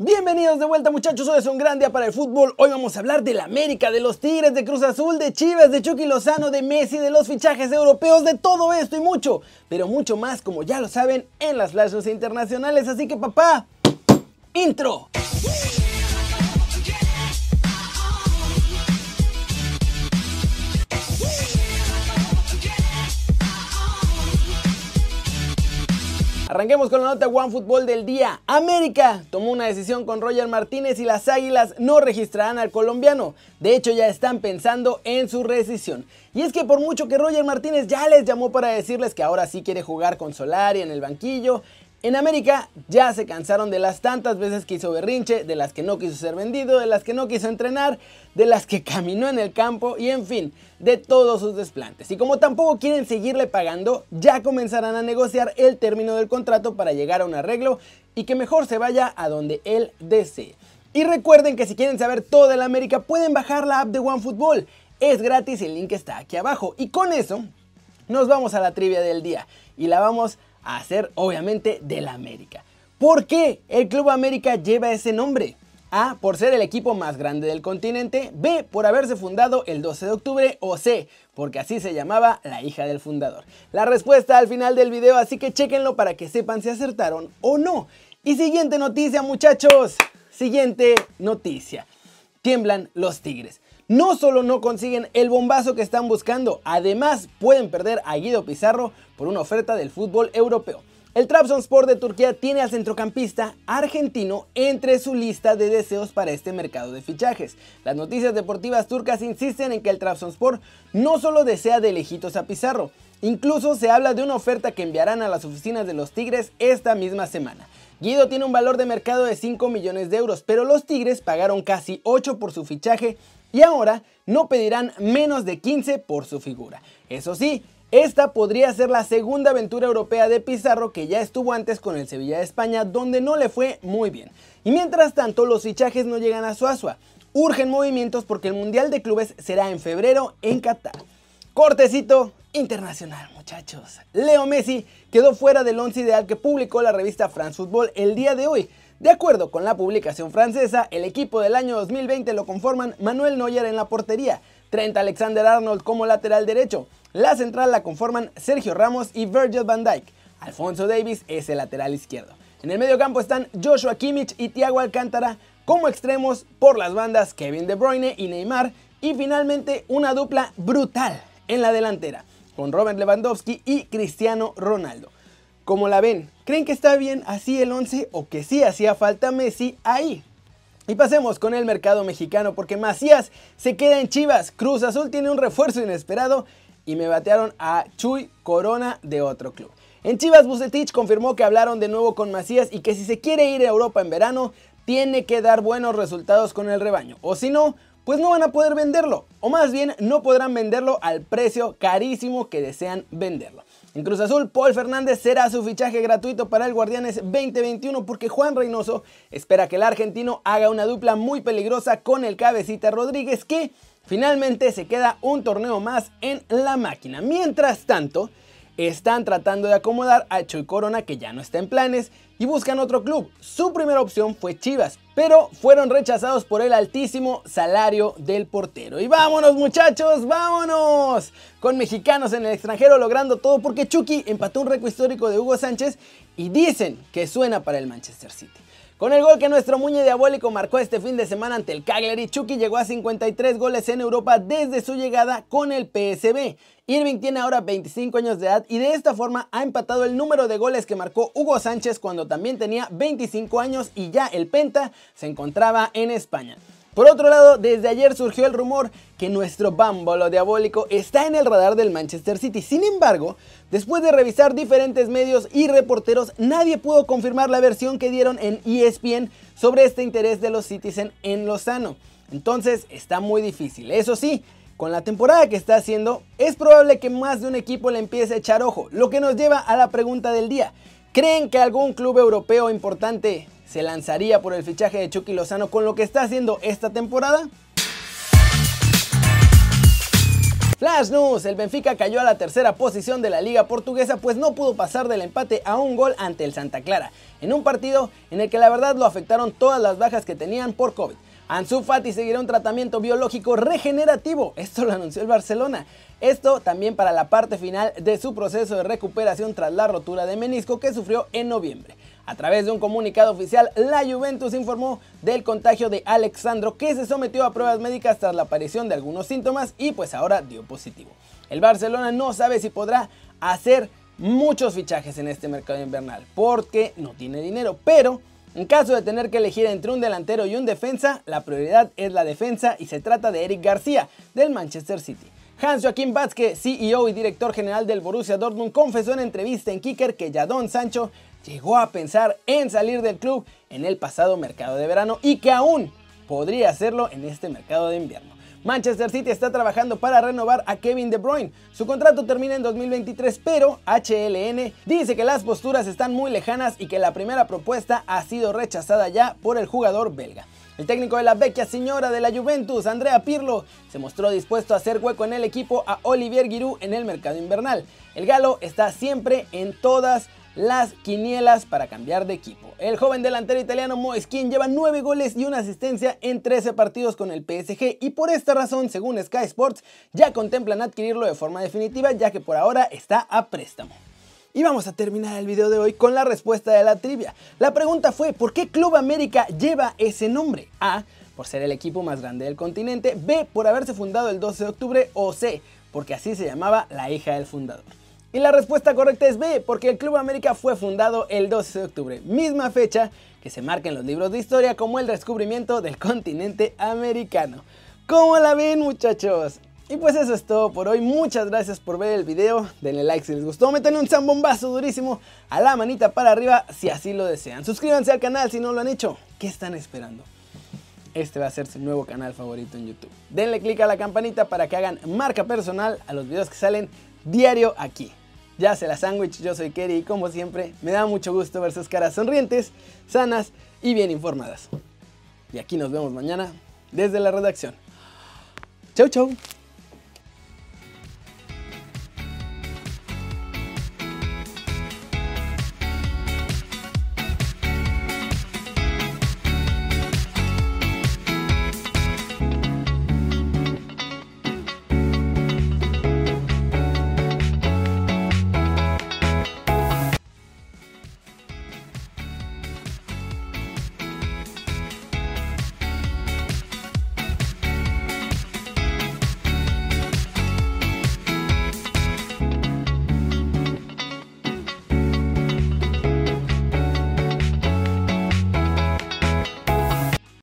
Bienvenidos de vuelta muchachos, hoy es un gran día para el fútbol. Hoy vamos a hablar de la América, de los Tigres, de Cruz Azul, de Chivas, de Chucky Lozano, de Messi, de los fichajes europeos, de todo esto y mucho, pero mucho más como ya lo saben en las flashes internacionales. Así que papá, intro. Arranquemos con la nota One Fútbol del día. América tomó una decisión con Roger Martínez y las Águilas no registrarán al colombiano. De hecho, ya están pensando en su rescisión. Y es que por mucho que Roger Martínez ya les llamó para decirles que ahora sí quiere jugar con Solari en el banquillo, en América ya se cansaron de las tantas veces que hizo berrinche, de las que no quiso ser vendido, de las que no quiso entrenar, de las que caminó en el campo y en fin, de todos sus desplantes. Y como tampoco quieren seguirle pagando, ya comenzarán a negociar el término del contrato para llegar a un arreglo y que mejor se vaya a donde él desee. Y recuerden que si quieren saber todo de la América pueden bajar la app de OneFootball. Es gratis, el link está aquí abajo. Y con eso nos vamos a la trivia del día y la vamos a ser obviamente del América. ¿Por qué el Club América lleva ese nombre? A. Por ser el equipo más grande del continente. B. Por haberse fundado el 12 de octubre. O C. Porque así se llamaba la hija del fundador. La respuesta al final del video, así que chequenlo para que sepan si acertaron o no. Y siguiente noticia muchachos. Siguiente noticia. Tiemblan los Tigres. No solo no consiguen el bombazo que están buscando, además pueden perder a Guido Pizarro por una oferta del fútbol europeo. El Trabzonspor de Turquía tiene al centrocampista argentino entre su lista de deseos para este mercado de fichajes. Las noticias deportivas turcas insisten en que el Trabzonspor no solo desea de lejitos a Pizarro, incluso se habla de una oferta que enviarán a las oficinas de los Tigres esta misma semana. Guido tiene un valor de mercado de 5 millones de euros, pero los Tigres pagaron casi 8 por su fichaje y ahora no pedirán menos de 15 por su figura. Eso sí, esta podría ser la segunda aventura europea de Pizarro que ya estuvo antes con el Sevilla de España donde no le fue muy bien. Y mientras tanto los fichajes no llegan a Suazua. Urgen movimientos porque el Mundial de Clubes será en febrero en Qatar. Cortecito internacional, muchachos. Leo Messi quedó fuera del once ideal que publicó la revista France Football el día de hoy. De acuerdo con la publicación francesa, el equipo del año 2020 lo conforman Manuel Neuer en la portería, Trent Alexander-Arnold como lateral derecho, la central la conforman Sergio Ramos y Virgil van Dijk, Alfonso Davis es el lateral izquierdo. En el medio campo están Joshua Kimmich y Thiago Alcántara como extremos por las bandas Kevin De Bruyne y Neymar y finalmente una dupla brutal en la delantera con Robert Lewandowski y Cristiano Ronaldo. ¿Cómo la ven? ¿Creen que está bien así el 11 o que sí hacía falta Messi ahí? Y pasemos con el mercado mexicano porque Macías se queda en Chivas, Cruz Azul tiene un refuerzo inesperado y me batearon a Chuy Corona de otro club. En Chivas Bucetich confirmó que hablaron de nuevo con Macías y que si se quiere ir a Europa en verano, tiene que dar buenos resultados con el rebaño. O si no, pues no van a poder venderlo. O más bien, no podrán venderlo al precio carísimo que desean venderlo. En Cruz Azul, Paul Fernández será su fichaje gratuito para el Guardianes 2021 porque Juan Reynoso espera que el argentino haga una dupla muy peligrosa con el cabecita Rodríguez que finalmente se queda un torneo más en la máquina. Mientras tanto, están tratando de acomodar a Choy Corona que ya no está en planes y buscan otro club. Su primera opción fue Chivas, pero fueron rechazados por el altísimo salario del portero. Y vámonos muchachos, vámonos. Con mexicanos en el extranjero logrando todo porque Chucky empató un récord histórico de Hugo Sánchez y dicen que suena para el Manchester City. Con el gol que nuestro Muñe Diabólico marcó este fin de semana ante el Cagliari, Chucky llegó a 53 goles en Europa desde su llegada con el PSB. Irving tiene ahora 25 años de edad y de esta forma ha empatado el número de goles que marcó Hugo Sánchez cuando también tenía 25 años y ya el Penta se encontraba en España. Por otro lado, desde ayer surgió el rumor que nuestro bámbolo diabólico está en el radar del Manchester City. Sin embargo, después de revisar diferentes medios y reporteros, nadie pudo confirmar la versión que dieron en ESPN sobre este interés de los Citizen en Lozano. Entonces está muy difícil. Eso sí, con la temporada que está haciendo, es probable que más de un equipo le empiece a echar ojo, lo que nos lleva a la pregunta del día. ¿Creen que algún club europeo importante se lanzaría por el fichaje de Chucky Lozano con lo que está haciendo esta temporada? Flash News, el Benfica cayó a la tercera posición de la liga portuguesa pues no pudo pasar del empate a un gol ante el Santa Clara, en un partido en el que la verdad lo afectaron todas las bajas que tenían por COVID. Ansu Fati seguirá un tratamiento biológico regenerativo, esto lo anunció el Barcelona. Esto también para la parte final de su proceso de recuperación tras la rotura de menisco que sufrió en noviembre. A través de un comunicado oficial, la Juventus informó del contagio de Alexandro que se sometió a pruebas médicas tras la aparición de algunos síntomas y pues ahora dio positivo. El Barcelona no sabe si podrá hacer muchos fichajes en este mercado invernal porque no tiene dinero, pero en caso de tener que elegir entre un delantero y un defensa, la prioridad es la defensa y se trata de Eric García del Manchester City. Hans Joachim Batzke, CEO y director general del Borussia Dortmund, confesó en entrevista en Kicker que Jadon Sancho llegó a pensar en salir del club en el pasado mercado de verano y que aún podría hacerlo en este mercado de invierno. Manchester City está trabajando para renovar a Kevin De Bruyne. Su contrato termina en 2023, pero HLN dice que las posturas están muy lejanas y que la primera propuesta ha sido rechazada ya por el jugador belga. El técnico de la vecchia señora de la Juventus, Andrea Pirlo, se mostró dispuesto a hacer hueco en el equipo a Olivier Giroud en el mercado invernal. El galo está siempre en todas las quinielas para cambiar de equipo. El joven delantero italiano Moeskin lleva 9 goles y una asistencia en 13 partidos con el PSG y por esta razón, según Sky Sports, ya contemplan adquirirlo de forma definitiva ya que por ahora está a préstamo. Y vamos a terminar el video de hoy con la respuesta de la trivia. La pregunta fue, ¿por qué Club América lleva ese nombre? A, por ser el equipo más grande del continente, B, por haberse fundado el 12 de octubre o C, porque así se llamaba la hija del fundador. Y la respuesta correcta es B, porque el Club América fue fundado el 12 de octubre, misma fecha que se marca en los libros de historia como el descubrimiento del continente americano. ¿Cómo la ven muchachos? Y pues eso es todo por hoy, muchas gracias por ver el video, denle like si les gustó, metan un zambombazo durísimo a la manita para arriba si así lo desean. Suscríbanse al canal si no lo han hecho, ¿qué están esperando? Este va a ser su nuevo canal favorito en YouTube. Denle click a la campanita para que hagan marca personal a los videos que salen diario aquí. Ya se la sándwich, yo soy Kerry y como siempre me da mucho gusto ver sus caras sonrientes, sanas y bien informadas. Y aquí nos vemos mañana desde la redacción. Chau chau.